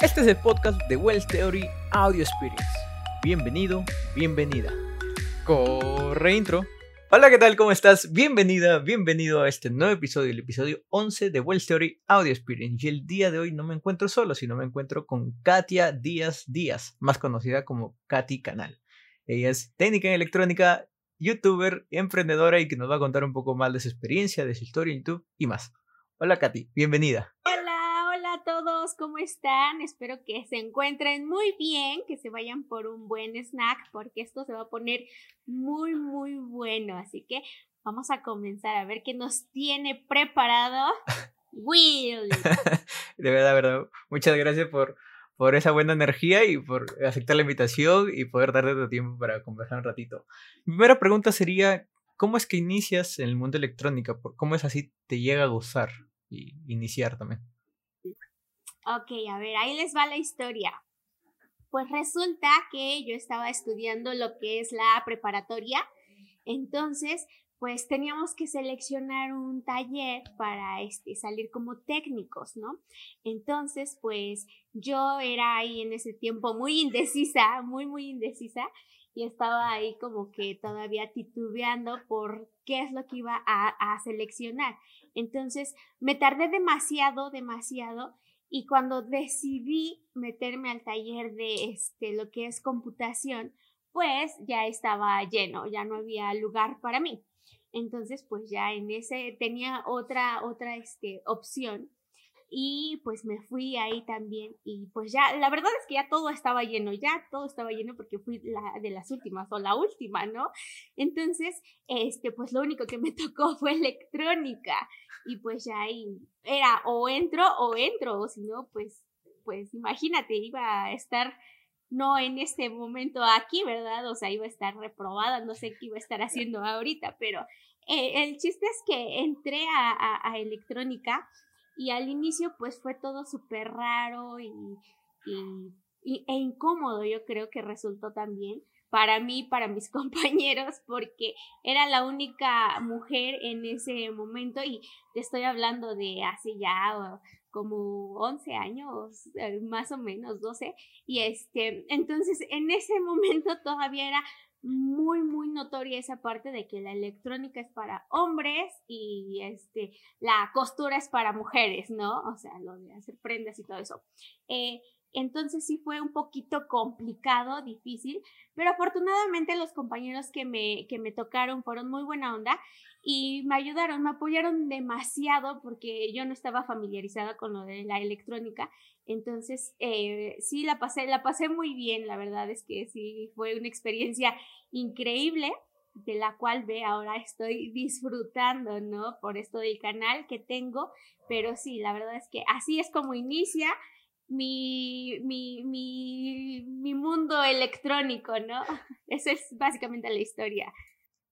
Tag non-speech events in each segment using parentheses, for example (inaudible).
Este es el podcast de Wells Theory Audio Experience. Bienvenido, bienvenida. Corre intro. Hola, ¿qué tal? ¿Cómo estás? Bienvenida, bienvenido a este nuevo episodio, el episodio 11 de Wells Theory Audio Experience. Y el día de hoy no me encuentro solo, sino me encuentro con Katia Díaz Díaz, más conocida como Katy Canal. Ella es técnica en electrónica, youtuber, emprendedora y que nos va a contar un poco más de su experiencia, de su historia en YouTube y más. Hola Katy, bienvenida. Hola, hola a todos, ¿cómo están? Espero que se encuentren muy bien, que se vayan por un buen snack porque esto se va a poner muy, muy bueno. Así que vamos a comenzar a ver qué nos tiene preparado (laughs) Will. (laughs) de verdad, verdad. Muchas gracias por, por esa buena energía y por aceptar la invitación y poder darte tu tiempo para conversar un ratito. Mi primera pregunta sería, ¿cómo es que inicias en el mundo electrónica? ¿Cómo es así te llega a gustar y iniciar también? Ok, a ver, ahí les va la historia. Pues resulta que yo estaba estudiando lo que es la preparatoria, entonces pues teníamos que seleccionar un taller para este, salir como técnicos, ¿no? Entonces, pues yo era ahí en ese tiempo muy indecisa, muy, muy indecisa, y estaba ahí como que todavía titubeando por qué es lo que iba a, a seleccionar. Entonces, me tardé demasiado, demasiado, y cuando decidí meterme al taller de este, lo que es computación, pues ya estaba lleno, ya no había lugar para mí. Entonces, pues ya en ese tenía otra, otra este, opción y pues me fui ahí también y pues ya, la verdad es que ya todo estaba lleno, ya todo estaba lleno porque fui de las últimas o la última, ¿no? Entonces, este, pues lo único que me (laughs) tocó fue electrónica y pues ya ahí era o entro o entro, o si no, pues, pues imagínate, iba a estar no en este momento aquí, ¿verdad? O sea, iba a estar reprobada, no sé qué iba a estar haciendo ahorita, pero eh, el chiste es que entré a, a, electrónica y al inicio pues fue todo súper raro y, y, e incómodo, yo creo que resultó también para mí, para mis (laughs) compañeros, porque era la única mujer en ese momento y te estoy hablando de hace ya como 11 años, eh, más o menos 12, y este, entonces en ese (laughs) momento todavía era muy, muy notoria esa parte de que la electrónica es para hombres y este, la costura es para mujeres, ¿no? O sea, lo de hacer prendas y todo eso. Eh, entonces sí fue un poquito complicado, difícil, pero afortunadamente los compañeros que me, que me tocaron fueron muy buena onda y me ayudaron, me apoyaron demasiado porque yo no estaba familiarizada con lo de la electrónica. Entonces, eh, sí, la pasé, la pasé muy bien, la verdad es que sí, fue una experiencia increíble de la cual ve ahora estoy disfrutando, ¿no? Por esto del canal que tengo, pero sí, la verdad es que así es como inicia mi, mi, mi, mi mundo electrónico, ¿no? (laughs) Esa es básicamente la historia.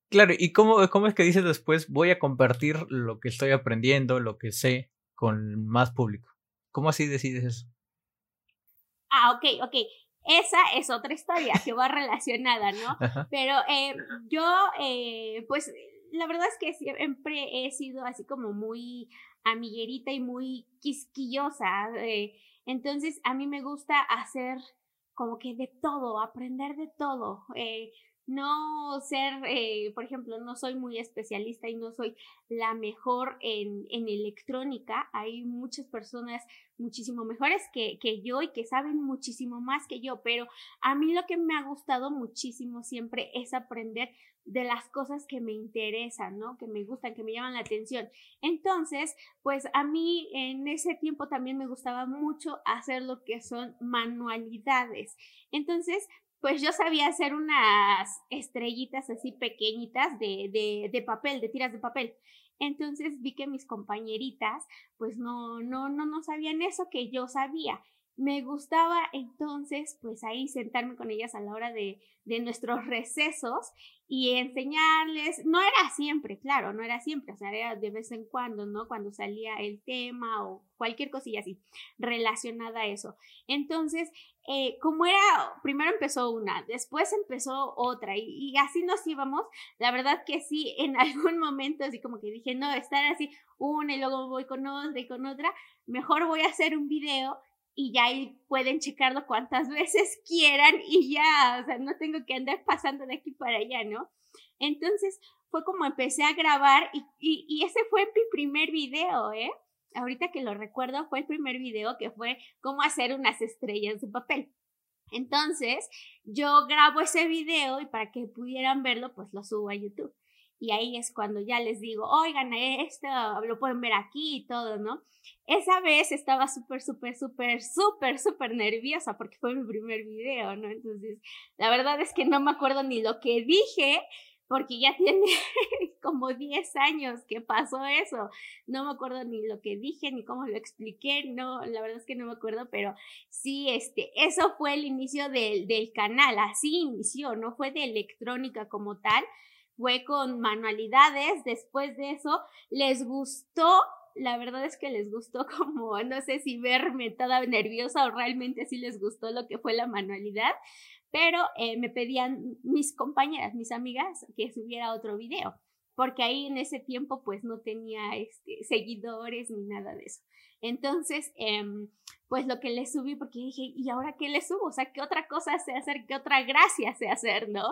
Claro, ¿y cómo, cómo es que dices después voy a compartir lo que estoy aprendiendo, lo que sé, con más público? ¿Cómo así decides eso? Ah, ok, ok. Esa es otra historia que va relacionada, ¿no? (laughs) Pero eh, yo, eh, pues, la verdad es que siempre he sido así como muy amiguerita y muy quisquillosa. Eh, entonces, a mí me gusta hacer como que de todo, aprender de todo. Eh, no ser, eh, por ejemplo, no soy muy especialista y no soy la mejor en, en electrónica. Hay muchas personas muchísimo mejores que, que, yo y que saben muchísimo más que yo, pero a mí lo que me ha gustado muchísimo siempre es aprender de las cosas que me interesan, ¿no? Que me gustan, que me llaman la atención. Entonces, pues a mí en ese tiempo también me gustaba mucho hacer lo que son manualidades. Entonces, pues yo sabía hacer unas estrellitas así pequeñitas de, de, papel, de tiras de papel. Entonces vi que mis compañeritas pues no, no, no, no sabían eso que yo sabía me gustaba entonces pues ahí sentarme con ellas a la hora de, de, nuestros recesos y enseñarles, no era siempre, claro, no era siempre, o sea, era de vez en cuando, ¿no? Cuando salía el tema o cualquier cosilla así relacionada a eso. Entonces, eh, como era, primero empezó una, después empezó otra y, y, así nos íbamos, la verdad que sí, en (laughs) algún momento así como que dije, no, estar así una y luego voy con otra y con otra, mejor voy a hacer un video y ya ahí pueden checarlo cuantas (laughs) veces quieran y ya, o sea, no tengo que andar pasando de aquí para allá, ¿no? Entonces fue como empecé a grabar y, y, ese fue mi primer video, ¿eh? Ahorita que lo recuerdo, fue el primer video que fue cómo hacer unas estrellas de papel. Entonces, yo grabo ese video y para que pudieran verlo, pues lo subo a YouTube. Y ahí es cuando ya les digo, oigan, esto lo pueden ver aquí y todo, ¿no? Esa vez estaba súper, súper, súper, súper, súper nerviosa porque fue mi primer video, ¿no? Entonces, la verdad es que no me acuerdo ni lo que dije, porque ya tiene (laughs) como 10 años que pasó eso. No me acuerdo ni lo que dije, ni cómo lo expliqué, no, la verdad es que no me acuerdo, pero sí, este, eso fue el inicio del, del canal, así inició, no fue de electrónica como tal, fue con manualidades, después de eso les gustó la verdad es que les gustó (laughs) como, no sé si verme toda nerviosa o realmente sí les gustó lo que fue la manualidad, pero eh, me pedían mis compañeras, mis amigas, que subiera otro video, porque ahí en ese tiempo pues no tenía este, seguidores ni nada de eso. Entonces, em, pues lo que le subí, porque dije, ¿y ahora qué le subo? O sea, ¿qué otra cosa sé hacer? ¿Qué otra gracia sé hacer? ¿No?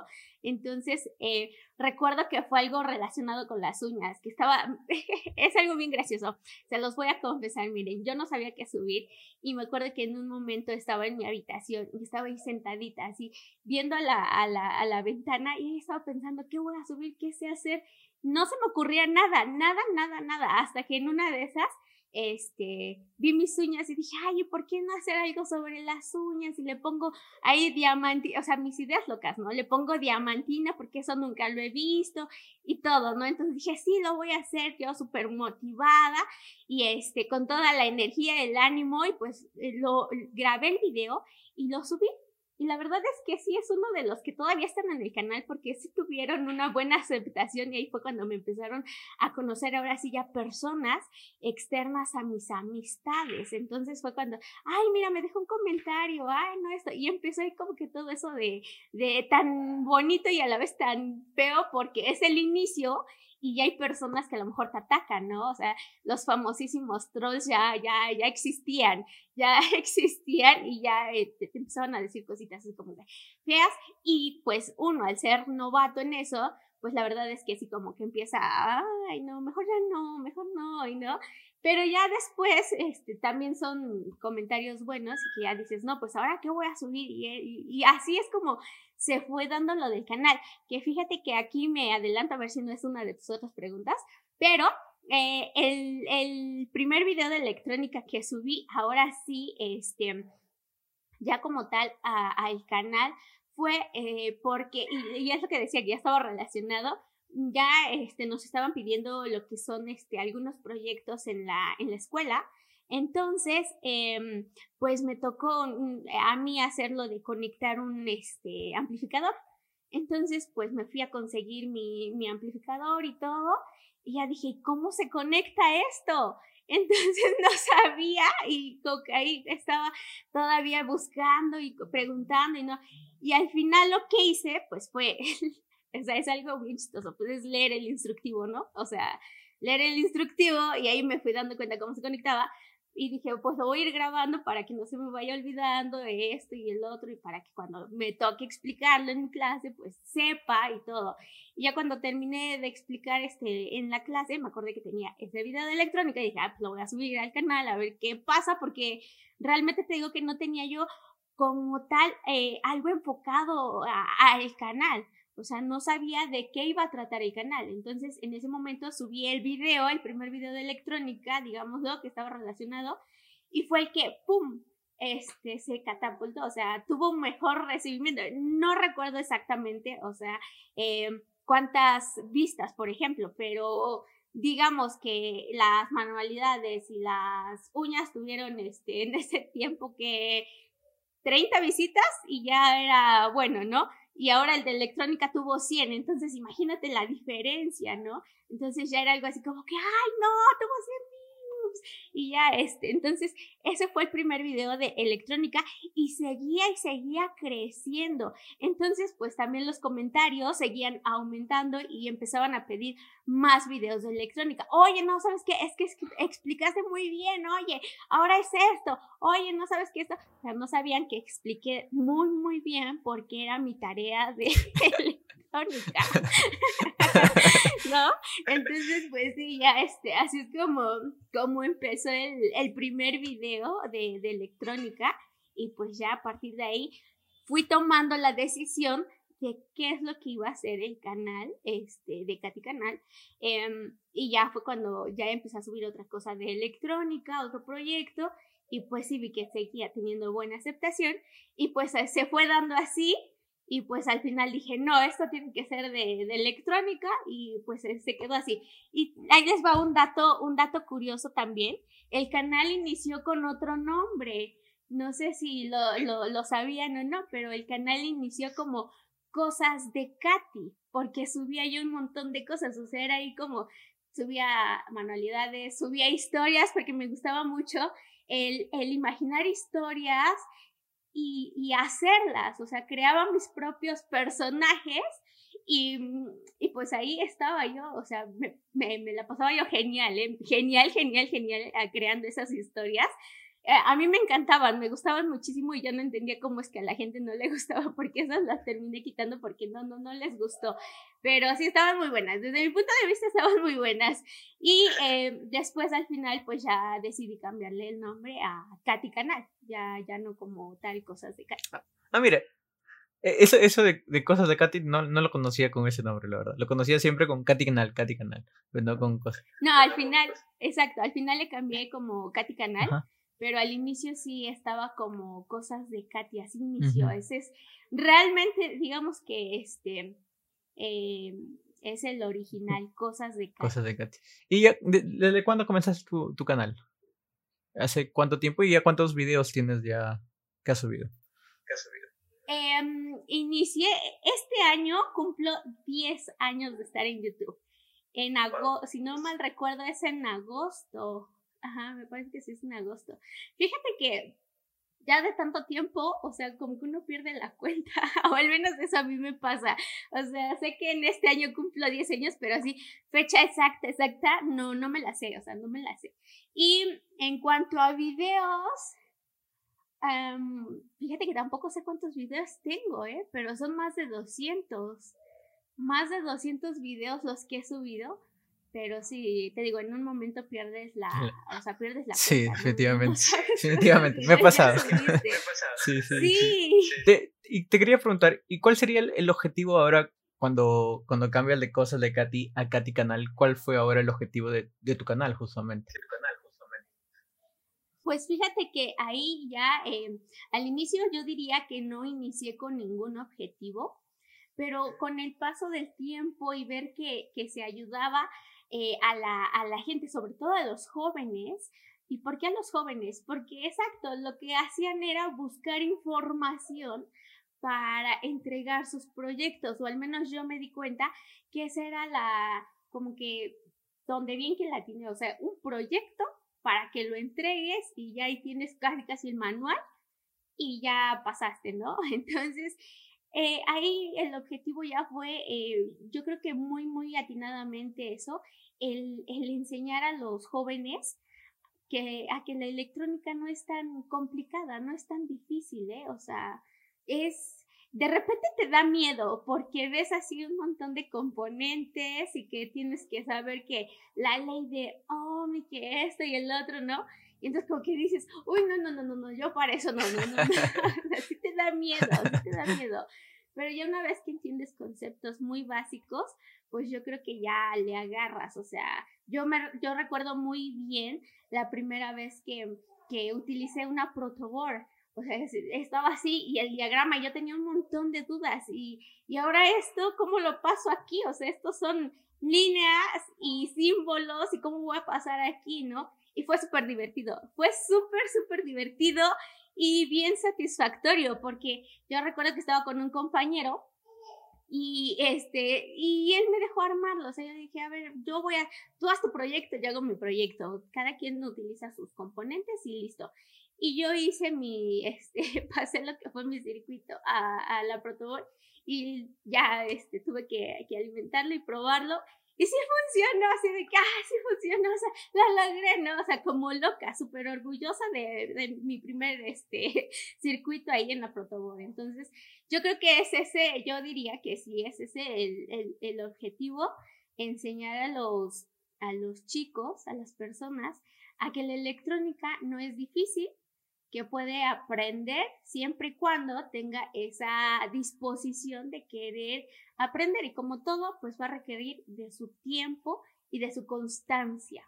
Entonces, eh, recuerdo que fue algo relacionado con las uñas, que estaba, (laughs) es algo bien gracioso, se los voy a confesar, miren, yo no sabía qué subir y me acuerdo que en un momento estaba en mi habitación y estaba ahí sentadita, así, viendo a la, a la, a la ventana y estaba pensando, ¿qué voy a subir? ¿Qué sé hacer? No se me ocurría nada, nada, nada, nada, hasta que en una de esas este, vi mis uñas y dije, ay, ¿por qué no hacer algo sobre las uñas? Y le pongo ahí diamantina, o sea, mis ideas locas, ¿no? Le pongo diamantina porque eso nunca lo he visto y todo, ¿no? Entonces dije, sí, lo voy a hacer, yo súper motivada y este, con toda la energía, el ánimo y pues eh, lo grabé el video y lo subí y la verdad es que sí es uno de los que todavía están en el canal porque sí tuvieron una buena aceptación y ahí fue cuando me empezaron a conocer ahora sí ya personas externas a mis amistades. Entonces fue cuando, ay, mira, me dejó un comentario, ay, no esto. Y empezó ahí como que todo eso de, de tan bonito y a la vez tan feo porque es el inicio y ya hay personas que a lo mejor te atacan, ¿no? O sea, los famosísimos trolls ya, ya, ya existían, (laughs) ya existían y ya eh, te, empezaban a decir cositas así como feas y pues uno al ser novato en eso, pues la verdad es que sí como que empieza, ay, no, mejor ya no, mejor no, y no. Pero ya después, este, también son comentarios buenos y que ya dices, no, pues ahora qué voy a subir. Y, así es como se fue dando lo del canal. Que fíjate que aquí me adelanto a ver si no es una de tus otras preguntas, pero eh, el, el, primer video de electrónica que subí, ahora sí, este, ya como tal al canal, fue eh, porque, y, y, es lo que decía, que ya estaba relacionado ya este, nos estaban pidiendo lo que son este, algunos proyectos en la, en la escuela. Entonces, em, pues me tocó a mí hacerlo de conectar un este, amplificador. Entonces, pues me fui a conseguir mi, mi amplificador y todo. Y ya dije, ¿cómo se conecta esto? (laughs) Entonces no sabía y ahí estaba todavía buscando y preguntando y no. Y al final lo que hice, pues fue O sea, es algo bien chistoso. Puedes leer el instructivo, ¿no? O sea, leer el instructivo y ahí me fui dando cuenta cómo se conectaba. Y dije, pues lo voy a ir grabando para que no se me vaya olvidando de esto y el otro y para que cuando me toque explicarlo en clase, pues sepa y todo. Y ya cuando terminé de explicar este en la clase, me acordé que tenía ese video de electrónica y dije, ah, pues lo voy a subir al canal a ver qué pasa, porque realmente te digo que no tenía yo como tal eh, algo enfocado al canal. O sea, no sabía de qué iba a tratar el canal. Entonces, en ese momento subí el video, el primer video de electrónica, digámoslo, que estaba relacionado, y fue el que, ¡pum!, este, se catapultó, o sea, tuvo un mejor recibimiento. No recuerdo exactamente, o sea, eh, cuántas vistas, por ejemplo, pero digamos que las manualidades y las uñas tuvieron este, en ese tiempo que 30 visitas y ya era bueno, ¿no? Y ahora el de electrónica tuvo 100, entonces imagínate la diferencia, ¿no? Entonces ya era algo así como que, ay, no, tuvo 100 y ya este, entonces ese fue el primer video de electrónica y seguía y seguía creciendo. Entonces, pues también los comentarios seguían aumentando y empezaban a pedir más videos de electrónica. Oye, no sabes qué, es que, explicaste muy bien, oye, ahora es esto, oye, no sabes qué esto. O sea, no sabían que expliqué muy, muy bien porque era mi tarea de (laughs) electrónica. (laughs) ¿No? Entonces, pues sí, ya este, así es como, como empezó el, el primer video de, de electrónica y pues ya a partir de ahí fui tomando la decisión de qué es lo que iba a hacer el canal este, de Katy Canal. Em, y ya fue cuando ya empecé a subir otra cosa de electrónica, otro proyecto, y pues sí vi que seguía teniendo buena aceptación, y pues se fue dando así, y pues al final dije, no, esto tiene que ser de, electrónica, y pues se quedó así. Y ahí les va un dato, un dato curioso también. El canal inició con otro nombre. No sé si lo, lo, lo sabían o no, pero el canal inició como cosas de Katy, porque subía yo un montón de cosas, o sea, era ahí como subía manualidades, subía historias, porque me gustaba mucho el, el imaginar historias y, hacerlas, o sea, creaba mis propios personajes y, y pues ahí estaba yo, o sea, me, me, me la pasaba yo genial, ¿eh? genial, genial, genial eh, creando esas historias. Eh, a mí me encantaban, me gustaban muchísimo y yo no entendía cómo es que a la gente no le (laughs) gustaba porque esas las terminé quitando porque no, no, no les gustó. Pero sí estaban muy buenas, desde mi punto de vista estaban muy buenas. Y eh, después al final pues ya decidí cambiarle el nombre a Katy Canal, ya, ya no como tal cosas de Katy. Ah, ah mire, e, eso, eso de, de, cosas de Katy no, no lo conocía con ese nombre, la verdad. Lo conocía siempre con Katy Canal, Katy Canal, pero no con cosas. No, al final, exacto, al final le cambié como Katy Canal pero al inicio sí estaba como cosas de Katy, así inició. Ese es realmente, digamos que este eh, es el original, cosas de Katy. Cosas de Katy. ¿Y ya, desde cuándo comenzaste tu, tu, canal? ¿Hace cuánto tiempo y ya cuántos videos tienes ya que has subido? ¿Qué has subido? Eh, inicié, este año cumplo 10 años de estar en YouTube. En agosto, si no mal recuerdo, es en agosto Ajá, me parece que sí es en agosto. Fíjate que ya de tanto tiempo, o sea, como que uno pierde la (laughs) cuenta, o al menos eso a mí me pasa. O sea, sé que en este año cumplo 10 años, pero así, fecha exacta, exacta, no, no me la sé, o sea, no me la sé. Y en cuanto a videos, fíjate que tampoco sé cuántos videos tengo, ¿eh? Pero son más de 200. Más de 200 videos los que he subido. Pero sí, te digo, en un momento pierdes la, o sea, pierdes la Sí, definitivamente, (laughs) (laughs) definitivamente, me ha (laughs) pasado. sí, sí, sí. Te, y te quería preguntar, ¿y cuál sería el, objetivo ahora cuando, cuando cambias de cosas de Katy a Katy Canal? ¿Cuál fue ahora el objetivo de, de tu canal, justamente? De tu canal, justamente. Pues fíjate que ahí ya, eh, al inicio yo diría que no inicié con ningún objetivo, pero con el paso del tiempo y ver que, que se ayudaba eh, a, la, a la gente, sobre todo a los jóvenes. ¿Y por qué a los jóvenes? Porque exacto, lo que hacían era buscar información para entregar sus proyectos, o al menos yo me di cuenta que esa era la, como que, donde bien que la tiene, o sea, un proyecto para que lo entregues y ya ahí tienes casi casi el manual y ya pasaste, ¿no? (laughs) Entonces, eh, ahí el objetivo ya fue, eh, yo creo que muy, muy atinadamente eso, el, el enseñar a los jóvenes que, a que la electrónica no es tan complicada, no es tan difícil, ¿eh? O sea, es, de repente te da miedo porque ves así un montón de componentes y que tienes que saber que la ley de oh, y que esto y el otro, ¿no? Y entonces como que dices, uy, no, no, no, no, no, yo para eso no, no, no, no. (laughs) (laughs) así te da miedo, así te da miedo. Pero ya una vez que entiendes conceptos muy básicos, pues yo creo que ya le agarras. O sea, yo, me, yo recuerdo muy bien la primera vez que, que utilicé una protoboard. O sea, estaba así y el diagrama, yo tenía un montón de dudas. Y, y ahora esto, ¿cómo lo paso aquí? O sea, estos son líneas y símbolos y cómo voy a pasar aquí, ¿no? Y fue súper divertido. Fue súper, súper divertido y bien satisfactorio porque yo recuerdo que estaba con un compañero Y este, y él me dejó armarlo. O sea, yo dije, a ver, yo voy a, tú haz tu proyecto, yo hago mi proyecto. Cada quien utiliza sus componentes y listo. Y yo hice mi, (laughs) este, pasé lo que fue mi circuito a, la Protobol y ya este, tuve que, que alimentarlo y probarlo y sí funcionó, así de que, ah, sí funcionó, o sea, la logré, ¿no? O sea, como loca, súper orgullosa de, de, mi primer este, (laughs) circuito ahí en la Protobot. Entonces, yo creo que es ese, yo diría que sí, es ese el, el, el objetivo, enseñar a los, a los chicos, a las personas, a que la electrónica no es difícil, que puede aprender siempre y cuando tenga esa disposición de querer aprender y como todo, pues va a requerir de su tiempo y de su constancia.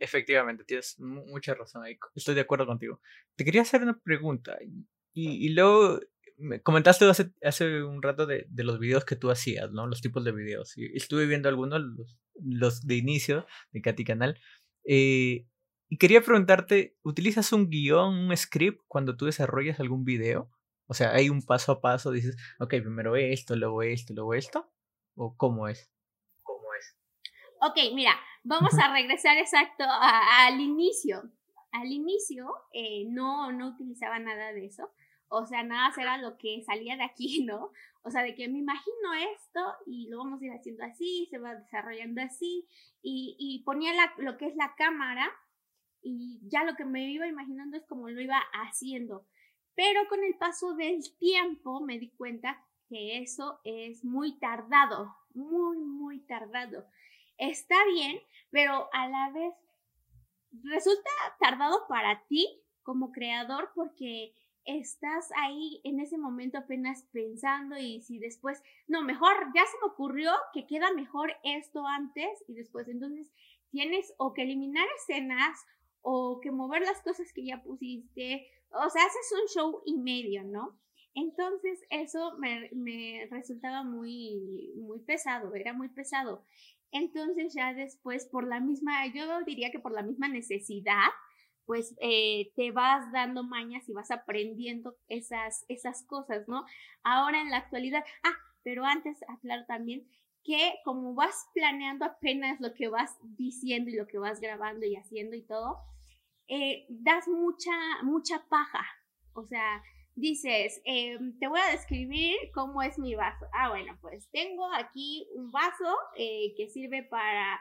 Efectivamente, tienes mucha razón. Estoy de acuerdo contigo. Te quería hacer una pregunta y, y luego me comentaste hace, hace un rato de, de, los videos que tú hacías, ¿no? Los tipos de videos. Y estuve viendo algunos, los, los de inicio de Katy Canal. Eh, y quería preguntarte, ¿utilizas un guion, un script cuando tú desarrollas algún video? O sea, hay un paso a paso, dices, ok, primero esto, luego esto, luego esto. ¿O cómo es? ¿Cómo es? Ok, mira, vamos a regresar exacto al inicio. Al inicio eh, no, no utilizaba nada de eso. O sea, nada era lo que salía de aquí, (laughs) ¿no? O sea, de que me imagino esto y lo vamos a ir haciendo así, se va desarrollando así. Y, y ponía la, lo que es la cámara y ya lo que me iba imaginando es como lo iba haciendo. Pero con el paso del tiempo me di cuenta que eso es muy tardado, muy, muy tardado. Está bien, pero a la vez resulta tardado para ti como creador porque estás ahí en ese momento apenas pensando y si después, no, mejor ya se me ocurrió que queda mejor esto antes y después, entonces tienes o que eliminar escenas o que mover las cosas que ya pusiste, o sea, haces un show y medio, ¿no? Entonces eso me, me resultaba muy, muy pesado, era muy pesado. Entonces ya después, por la misma, yo diría que por la misma necesidad, pues eh, te vas dando mañas y vas aprendiendo esas, esas cosas, ¿no? Ahora en la actualidad, ah, pero antes, aclaro también que como vas planeando apenas lo que vas diciendo y lo que vas grabando y haciendo y todo, eh, das mucha, mucha paja. O sea, dices, eh, te voy a describir cómo es mi vaso. Ah, bueno, pues tengo aquí un vaso eh, que sirve para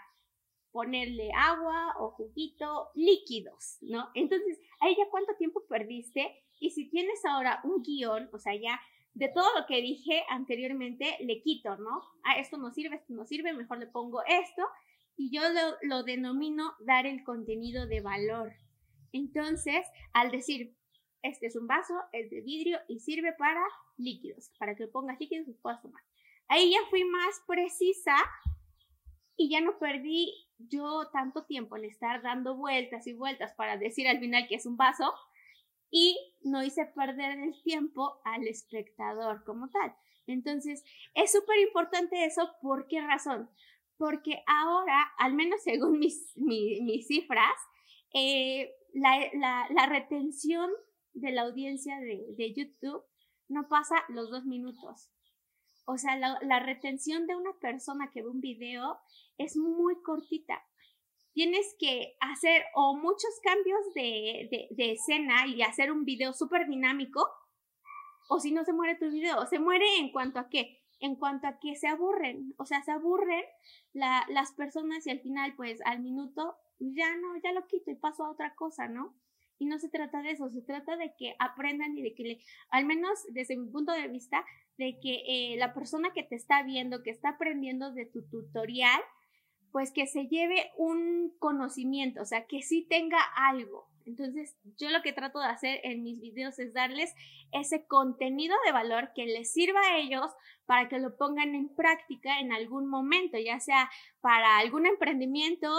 ponerle agua o juguito líquidos, ¿no? Entonces, ahí ya cuánto tiempo perdiste y si tienes ahora un guion, o sea, ya de todo lo que dije anteriormente, le quito, ¿no? Ah, esto no sirve, esto no sirve, mejor le pongo esto y yo lo, lo denomino dar el contenido de valor. Entonces, al decir, este es un vaso, es de vidrio y sirve para líquidos, para que pongas líquidos y puedas tomar. Ahí ya fui más precisa y ya no perdí yo tanto tiempo en estar dando vueltas y vueltas para decir al final que es un vaso y no hice perder el tiempo al espectador como tal. Entonces, es súper importante eso. ¿Por qué razón? Porque ahora, al menos según mis, mis, cifras, eh, la, la, retención de la audiencia de, de, YouTube no pasa los dos minutos. O sea, la, la, retención de una persona que ve un video es muy cortita. Tienes que hacer o muchos cambios de, de, de escena y hacer un video súper dinámico, o si no se muere tu video. Se muere en cuanto a qué? En cuanto a que se aburren. O sea, se aburren la, las personas y al final, pues al minuto ya no, ya lo quito y paso a otra cosa, ¿no? Y no se trata de eso, se trata de que aprendan y de que, le, al menos desde mi punto de vista, de que eh, la persona que te está viendo, que está aprendiendo de tu tutorial, pues que se lleve un conocimiento, o sea, que sí tenga algo. Entonces, yo lo que trato de hacer en mis videos es darles ese contenido de valor que les sirva a ellos para que lo pongan en práctica en algún momento, ya sea para algún emprendimiento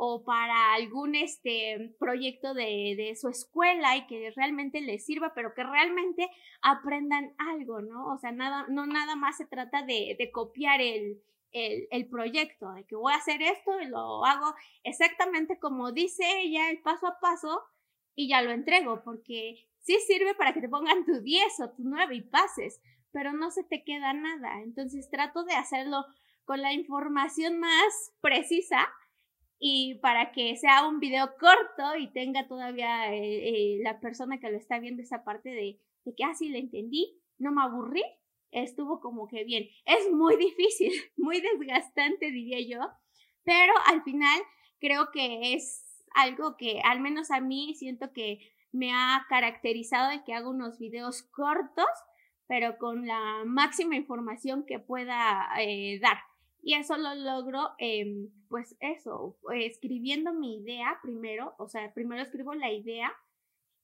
o para algún este proyecto de, de, su escuela y que realmente les sirva, pero que realmente aprendan algo, ¿no? O sea, nada, no nada más se trata de, de copiar el, el, el, proyecto, de que voy a hacer esto y lo hago exactamente como dice ella, el paso a paso, y ya lo entrego, porque sí sirve para que te pongan tu 10 o tu 9 y pases, pero no se te queda nada. Entonces trato de hacerlo con la información más precisa y para que sea un video corto y tenga todavía eh, eh, la persona que lo está viendo esa parte de, de que así ah, le entendí, no me aburrí, estuvo como que bien. Es muy (laughs) difícil, muy desgastante diría yo, pero al final creo que es algo que al menos a mí siento que me ha caracterizado de que hago unos videos cortos, pero con la máxima información que pueda eh, dar. Y eso lo logro, em, pues eso, escribiendo mi idea primero, o sea, primero escribo la idea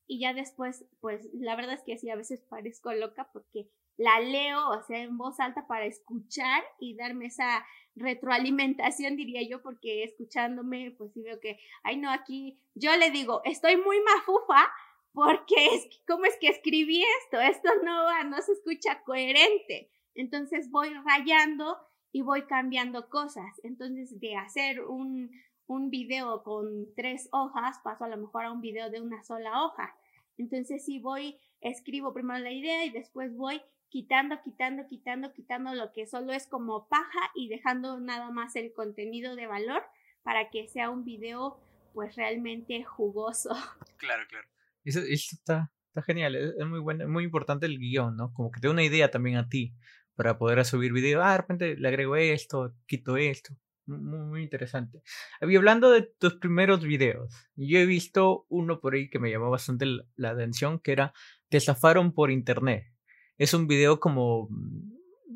y ya después, pues la verdad es que sí, a veces parezco loca porque la leo, o sea, en voz alta para escuchar y darme esa retroalimentación, diría yo, porque escuchándome, pues sí veo que, ay no, aquí yo le digo, estoy muy mafufa porque es, ¿cómo es que escribí esto? Esto no no se escucha coherente. Entonces voy rayando y voy cambiando cosas. Entonces, de hacer un, un video con tres hojas, paso a lo mejor a un video de una sola hoja. Entonces, sí voy, escribo primero la idea y después voy quitando, quitando, quitando, quitando lo que solo es como paja y dejando nada más el contenido de valor para que sea un video pues realmente jugoso. (laughs) Claro, claro. Eso, está, está genial, es, muy bueno, muy importante el guion, ¿no? Como que te da una idea también a ti para poder subir video. Ah, de repente le agrego esto, quito esto. Muy, muy interesante. Y hablando de tus primeros videos, yo he visto uno por ahí que me llamó bastante la atención, que era Te zafaron por internet es un video como... Mm,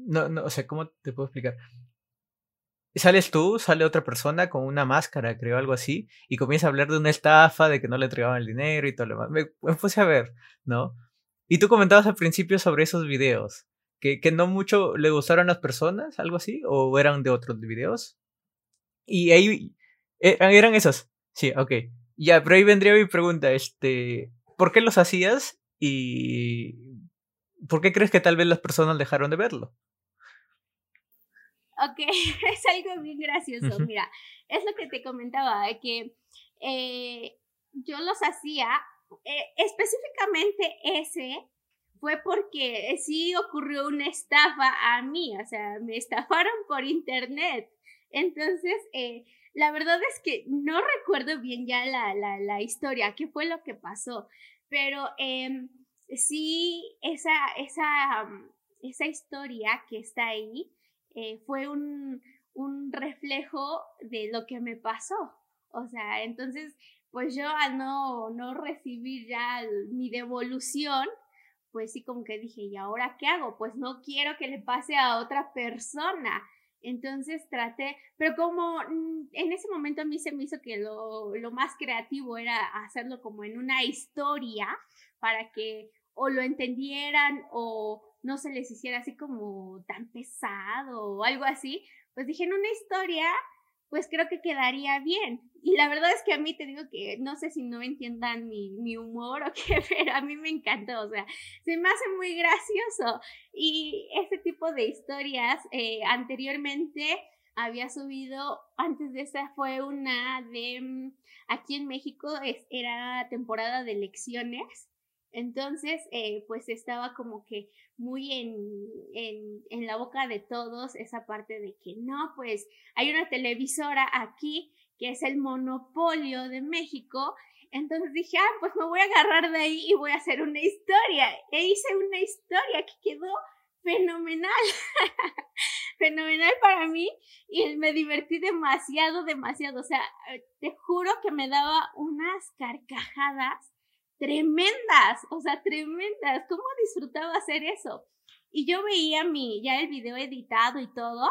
no, no, o sea, ¿cómo te puedo explicar? Sales tú, sale otra persona con una máscara, creo, algo así, y comienza a hablar de una estafa, de que no le entregaban el dinero y todo lo demás. Me, puse a ver, ¿no? Y tú comentabas al principio sobre esos videos, que, que no mucho le gustaron las personas, algo así, o eran de otros videos. Y ahí, eh, eran esos, sí, ok. Ya, pero ahí vendría mi pregunta, este, ¿por qué los hacías? Y ¿Por qué crees que tal vez las personas dejaron de verlo? Ok, (laughs) es algo bien gracioso. Mira, es lo que te comentaba, que eh, yo los hacía, eh, específicamente ese fue porque sí ocurrió una estafa a mí, o sea, me estafaron por internet. Entonces, eh, la verdad es que no recuerdo bien ya la, la, la historia, qué fue lo que pasó, pero em, sí, esa, esa, mm, esa historia que está ahí eh, fue un, un reflejo de lo que me pasó. O sea, entonces, pues yo al no, no recibir ya mi devolución, pues sí como que dije, ¿y ahora qué hago? Pues no quiero que le pase a otra persona. Entonces traté, pero como mm, en ese momento a mí se me hizo que lo, lo más creativo era hacerlo como en una historia para que o lo entendieran o no se les hiciera así como tan pesado o algo así, pues dije en una historia, pues creo que quedaría bien. Y la verdad es que a mí te digo que no sé si no entiendan mi, mi humor o (laughs) qué, pero a mí me encantó, o sea, se me hace muy gracioso. Y ese tipo de historias eh, anteriormente había subido, antes de esa fue una de, mm, aquí en México era temporada de elecciones entonces, eh, pues estaba como que muy en, en, en, la boca de todos esa parte de que no, pues hay una televisora aquí que es el monopolio de México. Entonces dije, ah, pues me voy a agarrar de ahí y voy a hacer una historia. E hice una historia que quedó fenomenal. (laughs) fenomenal para mí y me divertí demasiado, demasiado. O sea, te juro que me daba unas carcajadas tremendas, o sea, tremendas. ¿Cómo disfrutaba hacer eso? Y yo veía mi, ya el video editado y todo,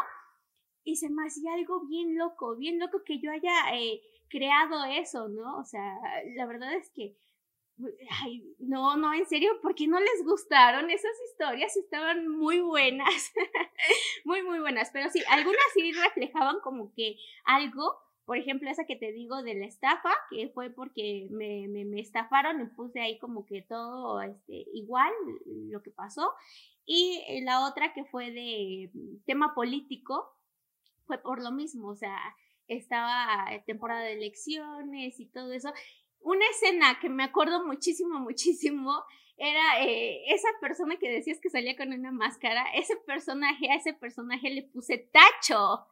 y se me hacía algo bien loco, bien loco que yo haya eh, creado eso, ¿no? O sea, la verdad es que, ay, no, no, en serio, ¿por qué no les gustaron esas historias? Estaban muy buenas, (laughs) muy, muy buenas, pero sí, algunas sí reflejaban como que algo por ejemplo, esa que te digo de la estafa, que fue porque me, me, estafaron y puse ahí como que todo este, igual lo que pasó. Y la otra que fue de tema político, fue por lo mismo, o sea, estaba temporada de elecciones y todo eso. una escena que me acuerdo muchísimo, muchísimo, era eh, esa persona que decías que salía con una máscara, ese personaje, a ese personaje le puse tacho.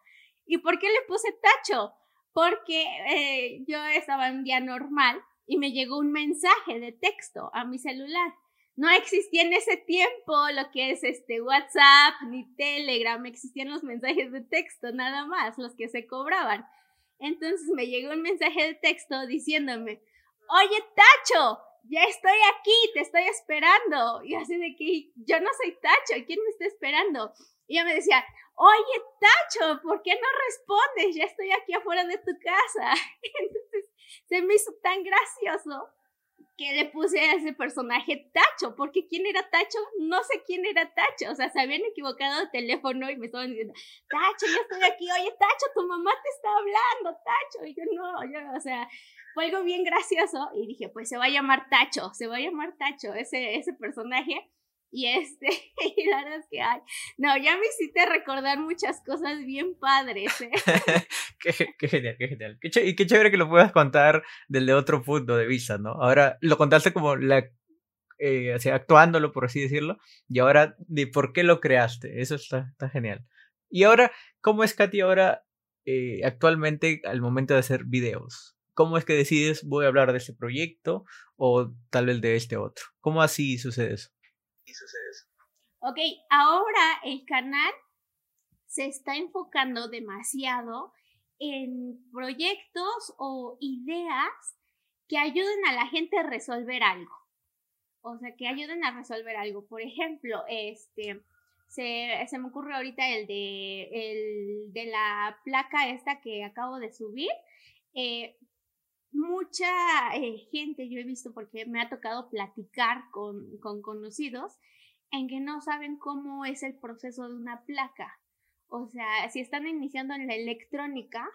¿Y por qué le puse tacho? Porque eh, yo estaba en día normal y me llegó un mensaje de texto a mi celular. No existía en ese tiempo lo que es este WhatsApp ni Telegram, existían los mensajes de texto nada más, los que se cobraban. Entonces me llegó un mensaje de texto diciéndome, oye Tacho, ya estoy aquí, te estoy esperando. Y así de que yo no soy Tacho, ¿quién me está esperando? Y ella me decía, oye Tacho, ¿por qué no respondes? Ya estoy aquí afuera de tu casa. (laughs) Entonces se me hizo tan gracioso que le puse a ese personaje Tacho, porque quién era Tacho, no sé quién era Tacho, o sea, se habían equivocado de teléfono y me estaban diciendo, Tacho, yo estoy aquí, oye, Tacho, tu mamá te está hablando, Tacho, y yo no, yo, o sea, fue algo bien gracioso y dije, pues se va a llamar Tacho, se va a llamar Tacho ese, ese personaje. Y este, (laughs) y la verdad es que, ay, no, ya me hiciste recordar muchas cosas bien padres, ¿eh? (laughs) qué, qué, genial, qué genial. Qué y qué chévere que lo puedas contar del de otro punto de vista, ¿no? Ahora lo contaste como la, eh, o sea, actuándolo, por así decirlo, y ahora de por qué lo creaste, eso está, está genial. Y ahora, ¿cómo es Katy ahora eh, actualmente al momento de hacer videos? ¿Cómo es que decides voy a hablar de este proyecto o tal vez de este otro? ¿Cómo así sucede eso? Sucede eso? Ok, ahora el canal se está enfocando demasiado en proyectos o ideas que ayuden a la gente a resolver algo. O sea, que ayuden a resolver algo. Por ejemplo, este, se, se me ocurre ahorita el de, el de la placa esta que acabo de subir. Eh, mucha eh, gente yo he visto porque me ha tocado platicar con, con conocidos en que no saben cómo es el proceso de una placa. O sea, si están iniciando en la electrónica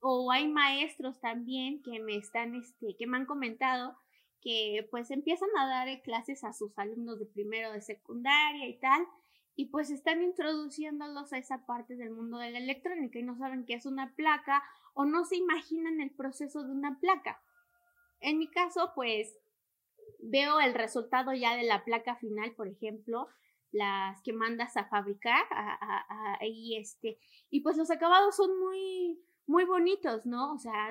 o hay maestros también que me están, este, que me han comentado que pues empiezan a dar clases a sus alumnos de primero de secundaria y tal, y pues están introduciéndolos a esa parte del mundo de la electrónica y no saben qué es una placa o no se imaginan el proceso de una placa. En mi caso, pues veo el resultado ya de la placa final, por ejemplo, las que mandas a fabricar y este y pues los acabados son muy muy bonitos, ¿no? O sea,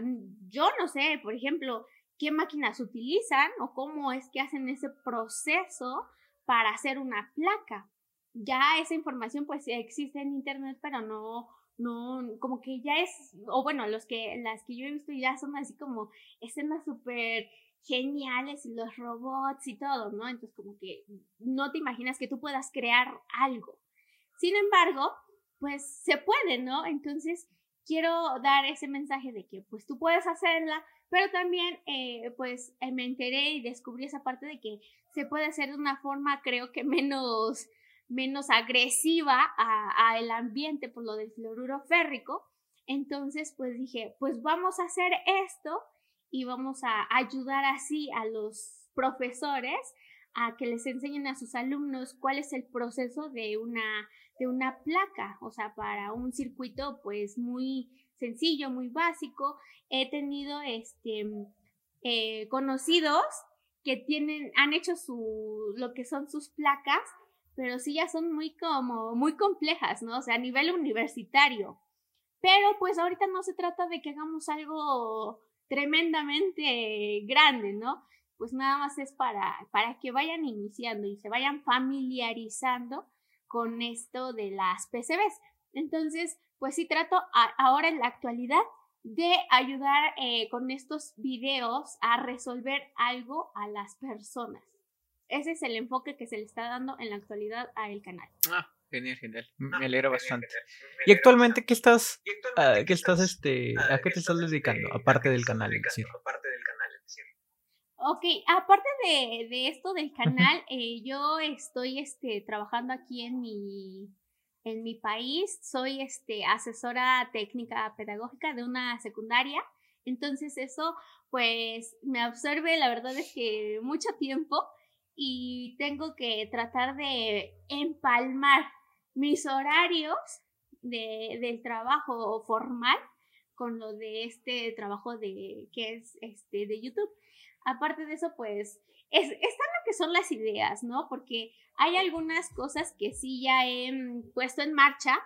yo no sé, por ejemplo, qué máquinas utilizan o cómo es que hacen ese proceso para hacer una placa. Ya esa información pues existe en internet, pero no no, como que ya es, o bueno, los que, las que yo he visto ya son así como escenas súper geniales y los robots y todo, ¿no? Entonces como que no te imaginas que tú puedas crear algo. Sin embargo, pues se puede, ¿no? Entonces quiero dar ese mensaje de que pues tú puedes hacerla, pero también eh, pues eh, me enteré y descubrí esa parte de que se puede hacer de una forma creo que menos menos agresiva a, el ambiente por lo del fluoruro férrico. Entonces, pues dije, pues vamos a hacer esto y vamos a ayudar así a los profesores a que les enseñen a sus alumnos cuál es el proceso de una, de una placa, o sea, para un circuito pues muy sencillo, muy básico. He tenido este, eh, conocidos que tienen, han hecho su, lo que son sus placas pero sí ya son muy como, muy complejas, ¿no? O sea, a nivel universitario. Pero pues ahorita no se trata de que hagamos algo tremendamente grande, ¿no? Pues nada más es para, para que vayan iniciando y se vayan familiarizando con esto de las PCBs. Entonces, pues sí trato ahora en la actualidad de ayudar eh, con estos videos a resolver algo a las personas. Ese es el enfoque que se le está dando en la actualidad a el canal. Ah, genial, genial. Me alegra bastante. ¿Y actualmente qué estás, uh, qué estás, este, a qué te estás dedicando, aparte del canal, decir? Aparte del canal, Ok, aparte de, de esto del canal, (laughs) eh, yo estoy este, trabajando aquí en mi, en mi país. Soy este, asesora técnica pedagógica de una secundaria. Entonces eso, pues, me absorbe, la verdad es que mucho tiempo y tengo que tratar de empalmar mis horarios de, del trabajo formal con lo de este trabajo de que es este de YouTube. Aparte de eso, pues es, están lo que son las ideas, ¿no? Porque hay algunas cosas que sí ya he mm, puesto en marcha,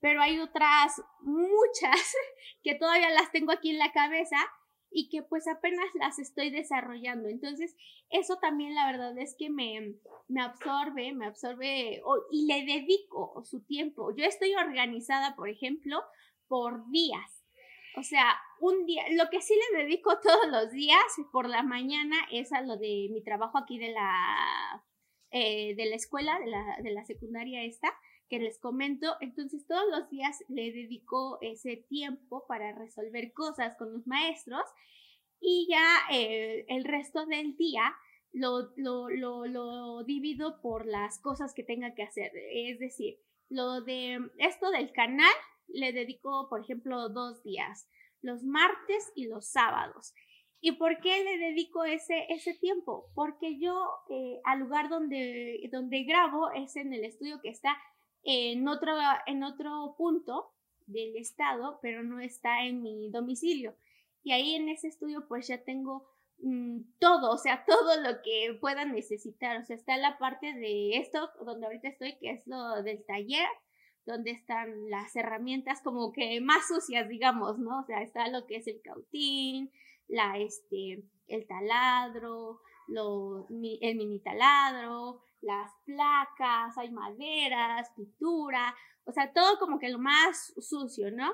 pero hay otras muchas (laughs) que todavía las tengo aquí en la cabeza y que pues apenas las estoy desarrollando. Entonces, eso también la verdad es que me, me absorbe, me absorbe y le dedico su tiempo. Yo estoy organizada, por ejemplo, por días. O sea, un día, lo que sí le dedico (laughs) todos los días por la mañana es a lo de mi trabajo aquí de la, eh, de la escuela, de la, de la secundaria esta que les comento. Entonces todos los días le dedico ese tiempo para resolver cosas con los maestros y ya eh, el resto del día lo, lo, lo, lo, divido por las cosas que tenga que hacer. Es decir, lo de esto del canal le dedico, por ejemplo, dos días, los martes y los sábados. ¿Y por qué le dedico ese, ese tiempo? Porque yo eh, al lugar donde, donde grabo es en el estudio que está en otro, en otro punto del estado, pero no está en mi domicilio. Y ahí en ese estudio pues ya tengo mm, todo, o sea, (laughs) todo lo que pueda necesitar. O sea, está la parte de esto, donde ahorita estoy, que es lo del taller, donde están las herramientas como que más sucias, digamos, ¿no? O sea, está lo que es el cautín, la, este, el taladro, lo, el mini taladro, las placas, hay maderas, pintura, o sea, todo como que lo más sucio, ¿no?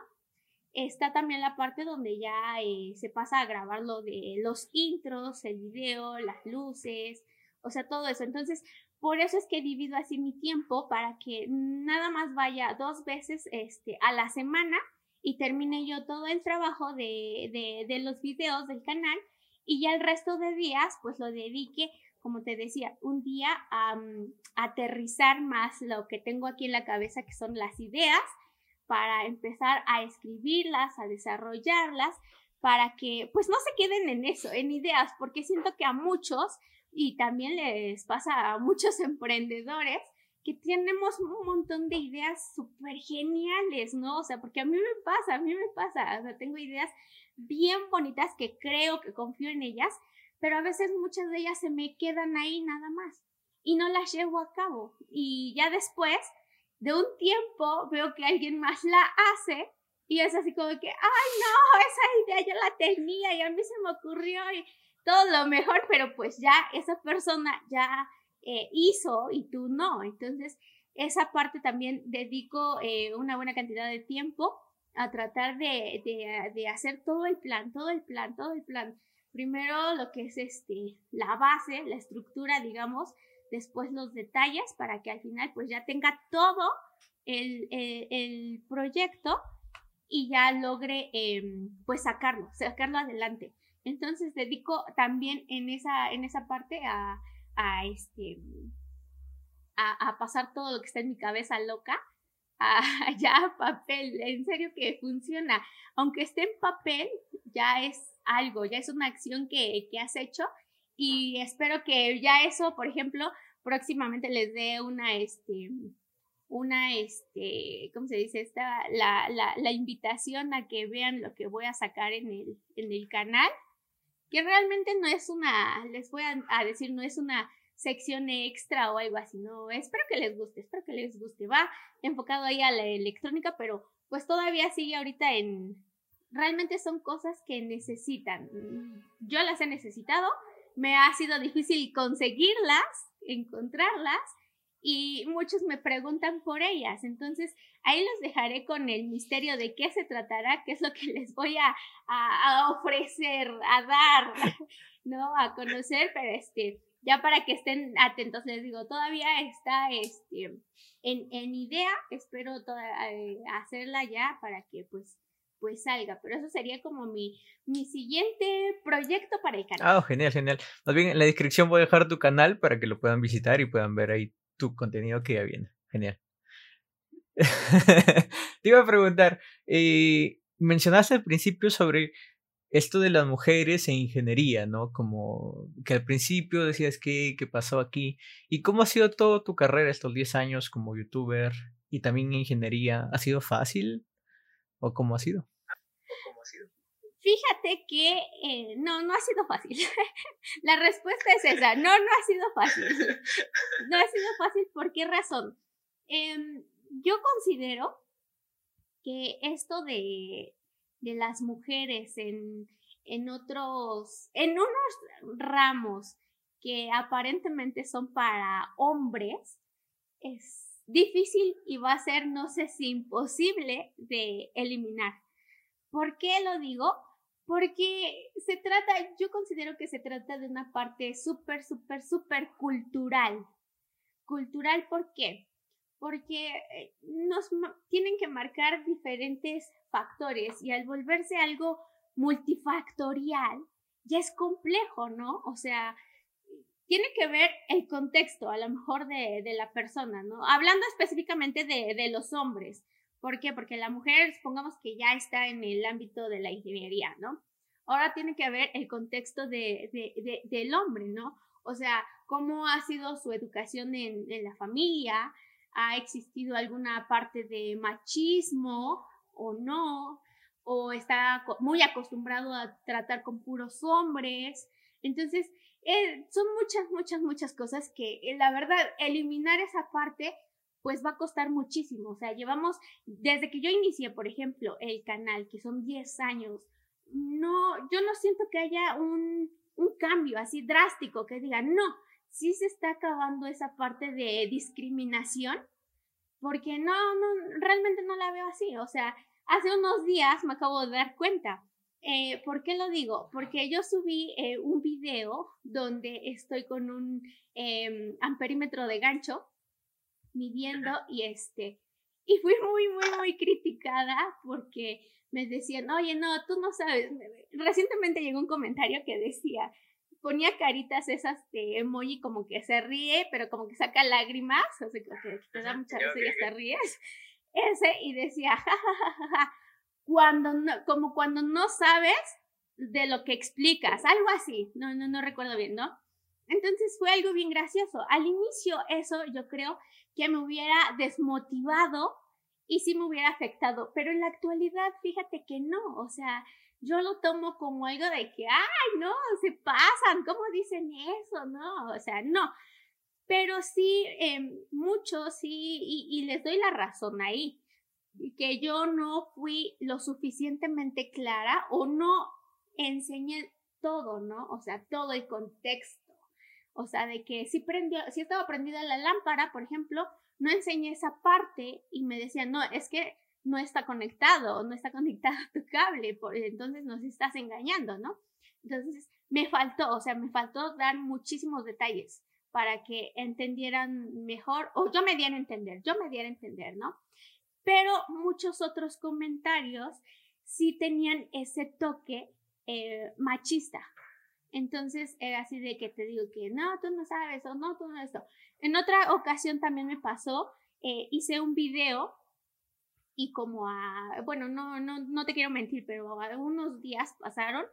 Está también la parte donde ya eh, se pasa a grabar lo de los intros, el video, las luces, o sea, todo eso. Entonces, por eso es que divido así mi tiempo para que nada más vaya dos veces este, a la semana y termine yo todo el trabajo de, de, de los videos del canal y ya el resto de días pues lo dedique como te decía, un día aterrizar más lo que tengo aquí en la cabeza, que son las ideas, para empezar a escribirlas, a desarrollarlas, para que pues no se queden en eso, en ideas, porque siento que a muchos, y también les pasa a muchos (laughs) emprendedores, que tenemos un montón de ideas súper geniales, ¿no? O sea, porque a mí me pasa, a mí me pasa, o tengo ideas bien bonitas que creo que confío en ellas, pero a veces muchas de ellas se me quedan ahí nada más y no las llevo a cabo. Y ya después de un tiempo veo que alguien más la hace y es así como que, ay no, esa idea yo la tenía y a mí se me ocurrió y todo lo mejor, pero pues ya esa persona ya eh, hizo y tú no. Entonces, esa parte también dedico eh, una buena cantidad de tiempo a tratar de, de, de hacer todo el plan, todo el plan, todo el plan Primero lo que es este, la base, la estructura, digamos, después los detalles para que al final pues ya tenga todo el, el, proyecto y ya logre em, pues sacarlo, sacarlo adelante. Entonces dedico también en esa, en esa parte a, a este, a, pasar todo lo que está en mi cabeza loca a (laughs) ya papel. En serio que funciona. Aunque esté en papel, ya es algo, ya es una acción que, que has hecho y espero que ya eso, por ejemplo, próximamente les dé una, este, una, este, ¿cómo se dice? Esta, la, la, la invitación a que vean lo que voy a sacar en el, en el canal, que realmente no es una, les voy a decir, no es una sección extra o algo así, no, espero que les guste, espero que les guste, va enfocado ahí a la electrónica, pero pues todavía sigue ahorita en, realmente son cosas que necesitan. Yo las he necesitado, me ha sido difícil conseguirlas, encontrarlas y muchos me preguntan por ellas. Entonces ahí los dejaré con el misterio de qué se tratará, qué es lo que les voy a, a, ofrecer, a dar, (laughs) ¿no? A conocer, pero este, ya para que estén atentos, les digo, todavía está este, en, en idea, espero toda, eh, hacerla ya para que pues pues salga. Pero eso sería como mi, mi siguiente proyecto para el canal. Ah, genial, genial. Más bien en la descripción voy a dejar tu canal para que lo puedan visitar y puedan ver ahí tu contenido que ya viene. Genial. (laughs) Te iba a preguntar, eh, mencionaste al principio sobre esto de las mujeres en ingeniería, ¿no? Como que al principio decías que, qué pasó aquí. ¿Y cómo ha sido toda tu carrera estos 10 años como youtuber y también en ingeniería? ¿Ha sido fácil o cómo ha sido? cómo ha sido? Fíjate que eh, no, no ha sido fácil. (laughs) La respuesta es esa, no, no ha sido fácil. No ha sido fácil, ¿por qué razón? Em, yo considero que esto de, de las mujeres en, en otros, en unos ramos que aparentemente son para hombres, es difícil y va a ser, no sé si imposible de eliminar. ¿Por qué lo digo? Porque se trata, yo considero que se trata de una parte súper, súper, súper cultural. Cultural, ¿por qué? Porque eh, nos tienen que marcar diferentes factores y al volverse algo multifactorial, ya es complejo, ¿no? O sea, tiene que ver el contexto, a lo mejor, de, de la persona, ¿no? Hablando específicamente de, de, los hombres. ¿Por qué? Porque la mujer, supongamos que ya está en el ámbito de la ingeniería, ¿no? Ahora tiene que ver el contexto de, de, del hombre, ¿no? O sea, cómo ha sido su educación en, en la familia, ha existido alguna parte de machismo o no, o está muy acostumbrado a tratar con puros hombres. Entonces, eh, son muchas, muchas, muchas cosas que eh, la verdad, eliminar esa parte pues va a costar muchísimo. O sea, llevamos, desde que yo inicié, por ejemplo, el canal, que son 10 años, no, yo no siento que haya un, un cambio así drástico que diga, no, sí se está acabando esa parte de discriminación, porque no, no, realmente no la veo así. O sea, hace unos días me acabo de dar cuenta eh, ¿Por qué lo digo? Porque yo subí eh, un video donde estoy con un eh, amperímetro de gancho midiendo y este, y fui muy, muy, muy criticada porque me decían, oye, no, tú no sabes. Recientemente llegó un comentario que decía, ponía caritas esas de emoji como que se ríe, pero como que saca lágrimas, o sea, que te da mucha risa y hasta ríes. (laughs) Ese, y decía, jajajaja cuando no, como cuando no sabes de lo que explicas, algo así, no, no, no recuerdo bien, ¿no? Entonces fue algo bien gracioso. Al inicio eso yo creo que me hubiera desmotivado y sí me hubiera afectado, pero en la actualidad fíjate que no, o sea, yo lo tomo como algo de que, ay, no, se pasan, ¿cómo dicen eso? No, o sea, no. Pero sí, eh, muchos sí, y, y les doy la razón ahí que yo no fui lo suficientemente clara o no enseñé todo, ¿no? O sea, todo el contexto. O sea, de que si prendió, si estaba prendida la lámpara, por ejemplo, no enseñé esa parte y me decían, no, es que no está conectado, no está conectado a tu cable, por, entonces nos estás engañando, ¿no? Entonces, me faltó, o sea, me faltó dar muchísimos detalles para que entendieran mejor, o yo me diera a entender, yo me diera a entender, ¿no? pero muchos otros comentarios sí tenían ese toque eh, machista. Entonces era así de que te digo que no, tú no sabes o no, tú no esto. En otra ocasión también me pasó, eh, hice un video y como a, bueno, no, no, no te quiero mentir, pero algunos días pasaron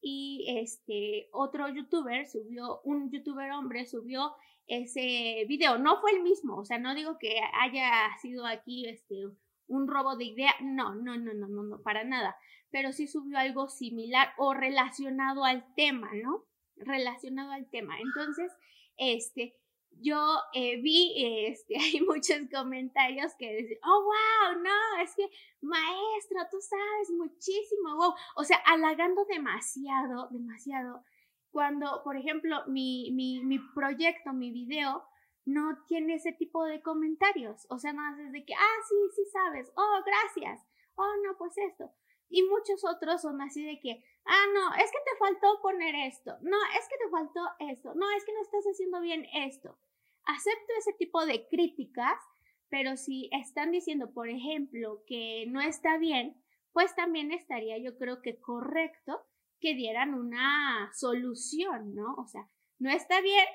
y este otro youtuber subió, un youtuber hombre subió ese video. No fue el mismo, o sea, no digo que haya sido aquí este un robo de idea, no, no, no, no, no, no, para nada, pero sí subió algo similar o relacionado al tema, ¿no? Relacionado al tema. Entonces, este, yo eh, vi, este, (laughs) hay muchos comentarios que dicen, oh, wow, no, es que maestro, tú sabes muchísimo, wow, o sea, halagando demasiado, demasiado cuando, por ejemplo, mi, mi, mi proyecto, mi video, no tiene ese tipo de comentarios. O sea, no es de que, ah, sí, sí sabes, oh, gracias, oh, no, pues esto. Y muchos otros son así de que, ah, no, es que te faltó poner esto, no, es que te faltó esto, no, es que no estás haciendo bien esto. Acepto ese tipo de críticas, pero si están diciendo, por ejemplo, que no está bien, pues también estaría yo creo que correcto que dieran una solución, ¿no? O sea, no está bien,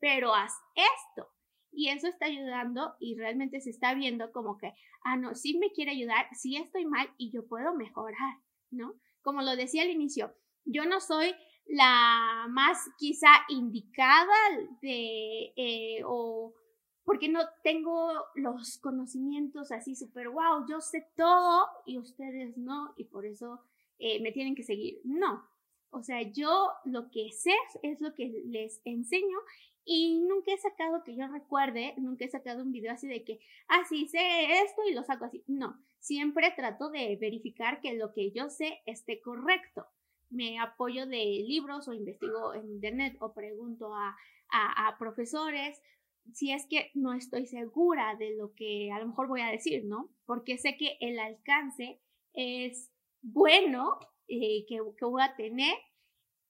pero haz esto. Y eso está ayudando y realmente se está viendo como que, ah, no, sí me quiere ayudar, sí estoy mal y yo puedo mejorar, ¿no? Como lo decía al inicio, yo no soy la más quizá indicada de, eh, o porque no tengo los conocimientos así súper, wow, yo sé todo y ustedes no, y por eso eh, me tienen que seguir. No. O sea, yo lo que sé es lo que les enseño y nunca he sacado que yo recuerde, nunca he sacado un video así de que, ah, sí, sé esto y lo saco así. No, siempre trato de verificar que lo que yo sé esté correcto. Me apoyo de libros o investigo en internet o pregunto a, profesores si es que no estoy segura de lo que a lo mejor voy a decir, ¿no? Porque sé que el alcance es bueno eh, que, que voy a tener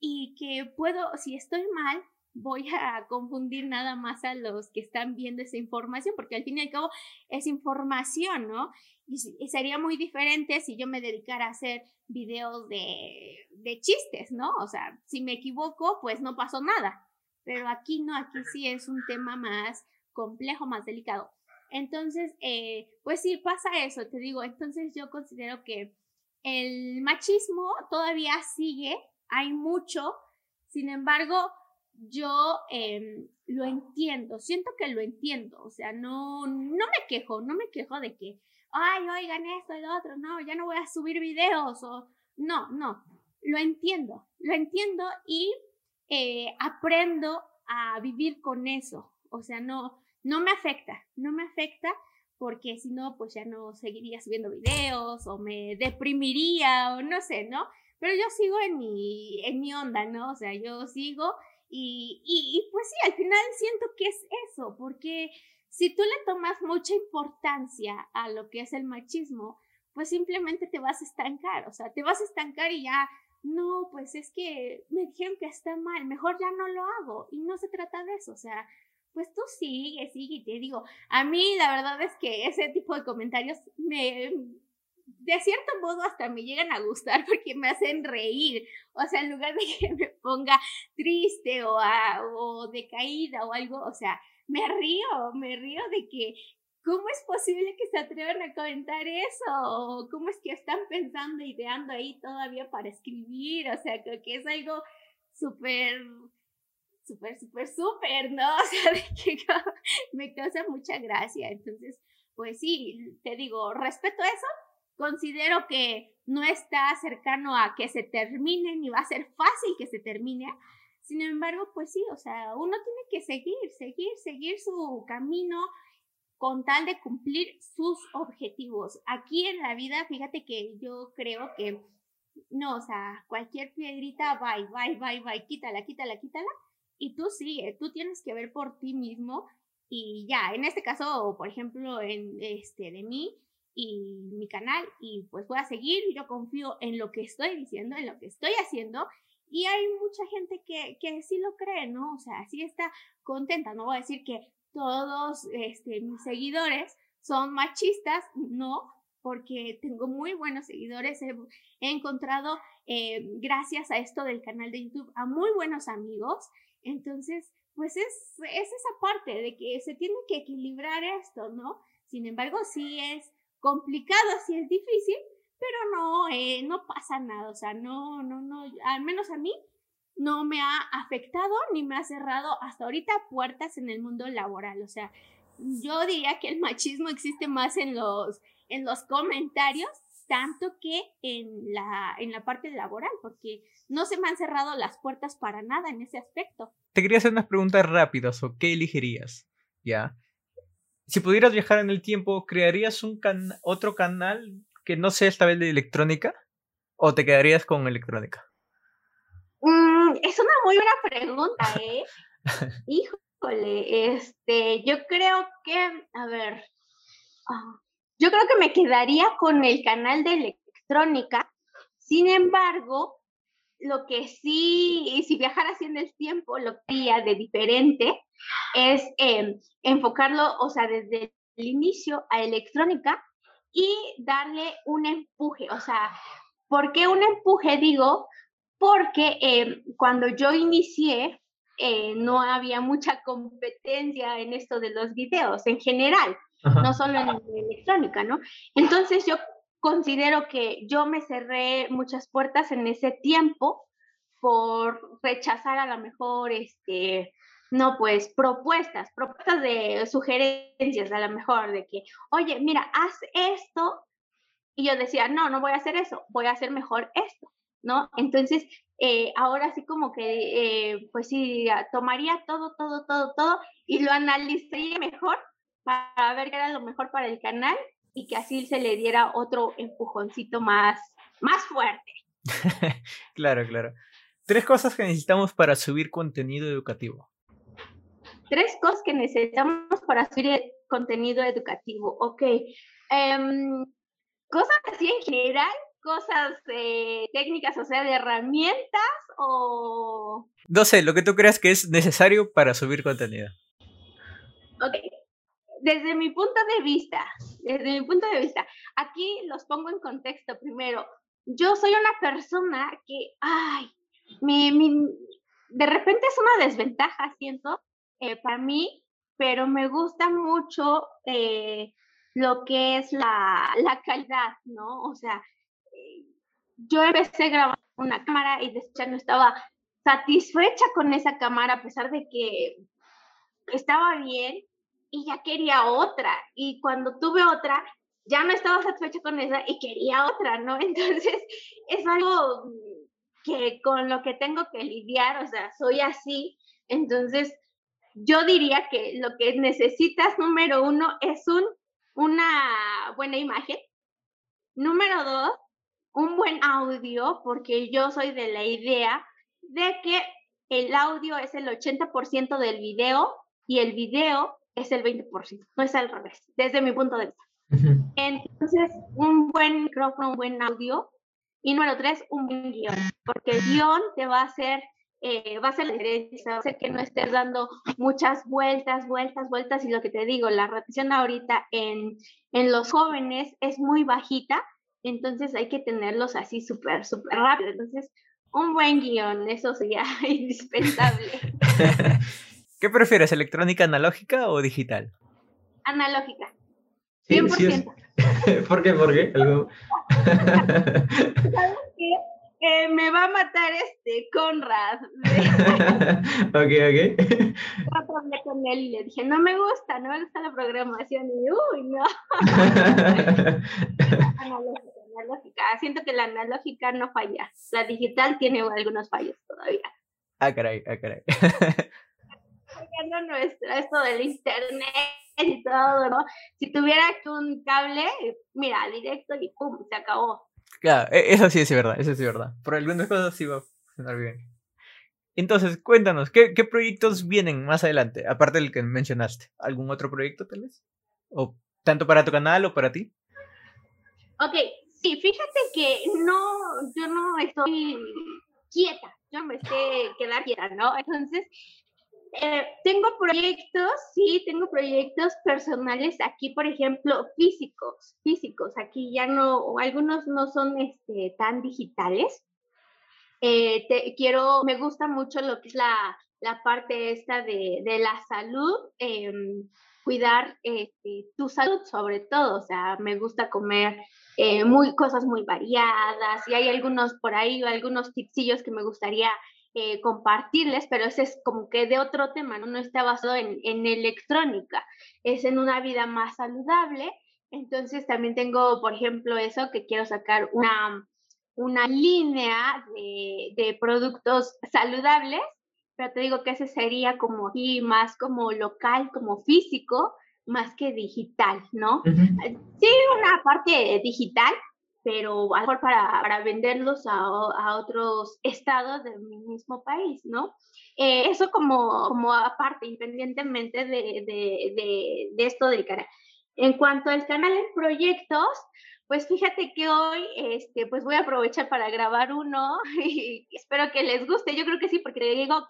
y que puedo, si estoy mal, voy a confundir nada más a los que están viendo esa información, porque al fin y al cabo es información, ¿no? Y, sería muy diferente si yo me dedicara a hacer videos de, de, chistes, ¿no? O sea, si me equivoco, pues no pasó nada. Pero aquí no, aquí sí es un tema más complejo, más delicado. Entonces, eh, pues sí, pasa eso, te digo. Entonces yo considero que el machismo todavía sigue, hay mucho, sin embargo, yo em, lo entiendo, siento que lo entiendo, o sea, no, no me quejo, no me quejo de que, ay, oigan esto y lo otro, no, ya no voy a subir videos o no, no, lo entiendo, lo entiendo y eh, aprendo a vivir con eso, o sea, no, no me afecta, no me afecta porque si no, pues ya no seguiría subiendo videos o me deprimiría o no sé, ¿no? Pero yo sigo en mi, en mi onda, ¿no? O sea, yo sigo y, y, pues sí, al final siento que es eso, porque si tú le tomas mucha importancia a lo que es el machismo, pues simplemente te vas a estancar, o sea, te vas a estancar y ya, no, pues es que me dijeron que está mal, mejor ya no lo hago. Y no se trata de eso, o sea, pues tú sigue, sigue, te digo, a mí la verdad es que ese tipo de comentarios me, de cierto modo hasta me llegan a gustar (laughs) porque me hacen reír. O sea, en lugar de (laughs) que me ponga triste o, o decaída o algo, o sea, me río, me río de que, ¿cómo es posible que se atrevan a comentar eso? ¿O cómo es que están pensando, ideando ahí todavía para escribir? O sea, creo que es algo súper, súper, súper, súper, ¿no? (laughs) O sea, de que me causa mucha gracia. Entonces, pues sí, te digo, respeto eso, considero que no está cercano a que se termine ni va a ser fácil que se termine. Sin embargo, pues sí, o sea, uno tiene que seguir, seguir, seguir su camino con tal de cumplir sus objetivos. Aquí en la vida, fíjate que yo creo que no, o sea, cualquier piedrita, bye, bye, bye, bye, quítala, quítala, quítala. Y tú sigue, tú tienes que ver por ti mismo y ya, en este caso, por ejemplo, en este de mí, y mi canal y pues voy a seguir, yo confío en lo que estoy diciendo, en lo que estoy haciendo y hay mucha gente que, que sí lo cree, ¿no? O sea, sí está contenta, no voy a decir que todos este, mis seguidores son machistas, no, porque tengo muy buenos seguidores, he, encontrado eh, gracias a esto del canal de YouTube a muy buenos amigos, entonces pues es, es esa parte de que se tiene que equilibrar esto, ¿no? Sin embargo, sí es complicado, sí es difícil, pero no, eh, no pasa nada, o sea, no, no, no, al menos a mí no me ha afectado ni me ha cerrado hasta ahorita puertas en el mundo laboral, o sea, yo diría que el machismo existe más en los, en los comentarios tanto que en la, en la parte laboral, porque no se me han cerrado las puertas para nada en ese aspecto. Te quería hacer unas preguntas rápidas, ¿o qué elegirías? ¿Ya? Si pudieras viajar en el tiempo, ¿crearías un otro canal que no sea esta vez de electrónica? ¿O te quedarías con electrónica? Mm, es una muy buena pregunta, ¿eh? (laughs) Híjole, este, yo creo que, a ver, ah, yo creo que me quedaría con el canal de electrónica. Sin embargo, lo que sí, si viajara haciendo el tiempo, lo que haría de diferente es em, enfocarlo, o sea, desde el inicio a electrónica y darle un empuje. O sea, ¿por qué un empuje? Digo, porque em, cuando yo inicié, eh, no había mucha competencia en esto de los videos en general, no solo en electrónica, ¿no? Entonces yo considero que yo me cerré muchas puertas en ese tiempo por rechazar a lo mejor, este, no, pues propuestas, propuestas de sugerencias a lo mejor, de que, oye, mira, haz esto Y yo decía, no, no voy a hacer eso, voy a hacer mejor esto, ¿no? Entonces, eh, ahora sí como que, eh, pues sí, tomaría todo, todo, todo, todo y lo analizaría mejor para ver qué era lo mejor para el canal y que así se le diera otro empujoncito más, más fuerte. (laughs) claro, claro. Tres cosas que necesitamos para subir contenido educativo. Tres cosas que necesitamos para subir contenido educativo. Ok. Em, cosas así en general, cosas eh, técnicas, o sea, de herramientas o... No sé, lo que tú creas que es necesario para subir contenido. Ok. Desde mi punto de vista, desde mi punto de vista, aquí los pongo en contexto primero. Yo soy una persona que, ay, mi, de repente es una desventaja, siento, eh, para mí, pero me gusta mucho eh, lo que es la, la, calidad, ¿no? O sea, eh, yo empecé grabando una cámara y después ya no estaba satisfecha con esa cámara a pesar de que estaba bien y ya quería otra. Y cuando tuve otra, ya no estaba satisfecha con esa y quería otra, ¿no? (laughs) Entonces, es algo que con lo que tengo que lidiar, o sea, soy así. Entonces, yo diría que lo que necesitas, número uno, es un, una buena imagen. Número dos, un buen audio, porque yo soy de la idea de que el audio es el 80% del video y el video es el 20%, no es al revés, desde mi punto de vista. Entonces, un buen micrófono, un buen audio. Y número tres, un buen guion, porque el guion te va a hacer eh, va a ser la diferencia, va a hacer que no estés dando muchas vueltas, vueltas, vueltas. Y lo que te digo, la repetición ahorita en, en los jóvenes es muy bajita, entonces hay que tenerlos así súper, súper rápido. Entonces, un buen guion, eso sería (laughs) indispensable. (laughs) ¿Qué prefieres, electrónica analógica o digital? Analógica. 100%. (laughs) ¿Por qué? ¿Por qué? ¿Algo? ¿Sabes qué? Eh, me va a matar este Conrad. (laughs) ok, ok. Hablé con él y le dije, no me gusta, no me gusta la programación. Y uy, no. (laughs) analógica, analógica. Siento que la analógica no falla. La digital tiene algunos fallos todavía. Ah, caray, ah, caray. Nuestro, esto del internet y todo, ¿no? Si tuviera un cable, mira, directo y pum, se acabó. Claro, e, eso sí es verdad, eso sí es verdad. Por algunas cosas sí va a funcionar bien. Entonces, cuéntanos, ¿qué, ¿qué, proyectos vienen más adelante? Aparte del que mencionaste. ¿Algún otro proyecto tal vez? ¿O tanto para tu canal o para ti? Ok, sí, fíjate que no, yo no estoy quieta, yo me sé quedar quieta, ¿no? Entonces, eh, tengo proyectos, sí, tengo proyectos personales aquí, por ejemplo, físicos, físicos. Aquí ya no, algunos no son este, tan digitales. Eh, te, quiero, me gusta mucho lo que es la, la parte esta de, de la salud, em, cuidar este, tu salud sobre todo, o sea, me gusta comer eh, muy, cosas muy variadas y hay algunos por ahí, algunos tipsillos que me gustaría eh, compartirles, pero ese es como que de otro tema, ¿no? No está basado en, en electrónica, es en una vida más saludable. Entonces también tengo, por ejemplo, eso que quiero sacar una, una línea de, de productos saludables, pero te digo que ese sería como aquí más como local, como físico, más que digital, ¿no? Sí, una parte digital, pero a lo mejor para, para venderlos a, a, otros estados del mismo país, ¿no? Eh, eso como, como aparte, independientemente de, de, de, de, esto del canal. En cuanto al canal en proyectos, pues fíjate que hoy, este, pues voy a aprovechar para grabar uno (laughs) y espero que les guste. Yo creo que sí, porque digo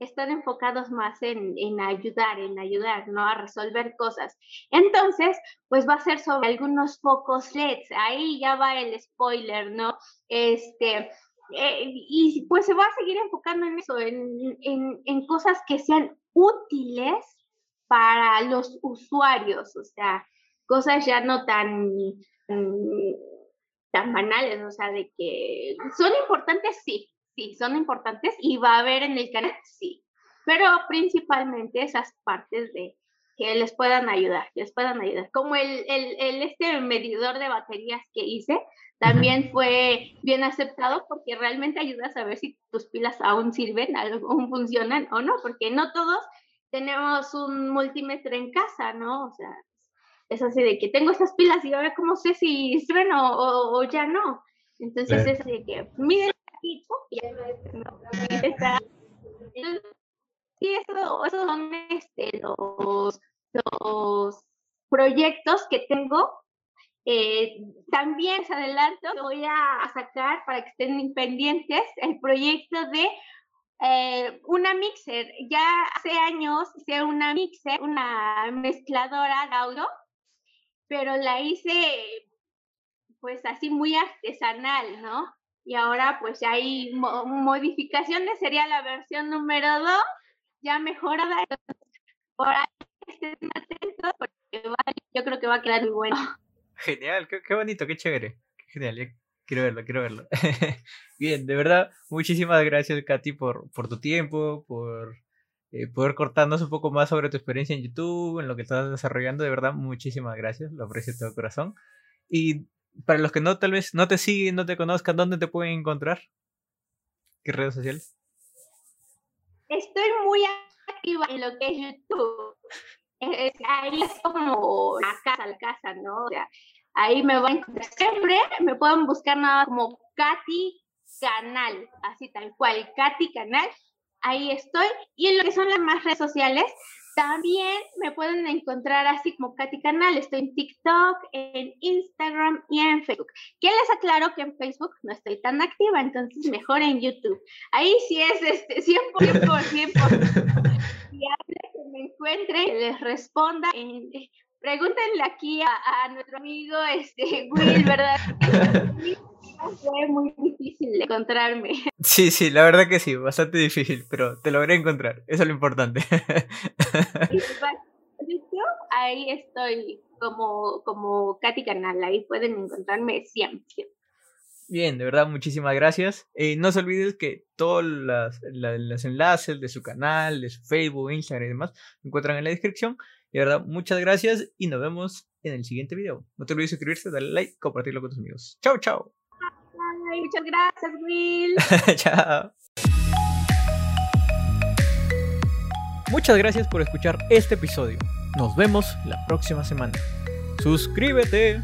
están enfocados más en, en, ayudar, en ayudar, ¿no? A resolver cosas. Entonces, pues va a ser sobre algunos focos LEDs. Ahí ya va el spoiler, ¿no? Este, eh, y pues se va a seguir enfocando en eso, en, en, cosas que sean útiles para los usuarios, o sea, cosas ya no tan, tan banales, o sea, de que son importantes, sí, sí, son importantes y va a haber en el canal, (laughs) sí, pero principalmente esas partes de que les puedan ayudar, que les puedan ayudar. Como el, el, el este medidor de baterías que hice, también fue bien aceptado porque realmente ayuda a saber si tus pilas aún sirven, aún funcionan o no, porque no todos tenemos un multímetro en casa, ¿no? O sea, es así de que tengo estas pilas y ahora cómo sé si sirven o, ya no. Entonces es así de que miren aquí, y ya no, (laughs) está. Sí, eso, esos son este, los, los proyectos que tengo eh, también se adelanto, voy a sacar para que estén pendientes el proyecto de eh, una mixer. Ya hace años hice una mixer, una mezcladora de audio, pero la hice pues así muy artesanal, ¿no? Y ahora pues hay modificaciones, sería la versión número 2, ya mejorada. Por ahí estén atentos porque yo creo que va a quedar muy bueno. (laughs) Genial, qué, bonito, qué chévere. Genial, quiero verlo, quiero verlo. (laughs) Bien, de verdad, muchísimas gracias, Katy, por, por tu tiempo, por eh, poder cortarnos un poco más sobre tu experiencia en YouTube, en lo que estás desarrollando. De verdad, muchísimas gracias, lo aprecio de todo corazón. Y para los que no, tal vez no te siguen, no te conozcan, ¿dónde te pueden encontrar? ¿Qué redes sociales? Estoy muy activa en lo que es YouTube ahí es como la casa, la casa, ¿no? O sea, ahí me van a encontrar. Siempre me pueden buscar nada como Katy Canal, así tal cual, Katy Canal. Ahí estoy. Y en lo que son las más redes sociales, también me pueden encontrar así como Katy Canal. Estoy en TikTok, en Instagram y en Facebook. Que les aclaro que en Facebook no estoy tan activa, entonces mejor en YouTube. Ahí sí es este 100%, 100%. (laughs) que me encuentre, les responda. Eh, pregúntenle aquí a, nuestro amigo este, Will, ¿verdad? (laughs) Fue muy difícil encontrarme. (laughs) Sí, sí, la verdad que sí, bastante difícil, pero te logré encontrar, eso es lo importante. (laughs) ahí estoy como, como Katy Canal, ahí pueden encontrarme siempre. Bien, de verdad, muchísimas gracias. Eh, no se olviden que todos los enlaces de su canal, de su Facebook, Instagram y demás se encuentran en la descripción. De verdad, muchas gracias y nos vemos en el siguiente video. No te olvides suscribirte, darle like, compartirlo con tus amigos. Chao, chao. Muchas gracias, Will. (laughs) chao. Muchas gracias por escuchar este episodio. Nos vemos la próxima semana. Suscríbete.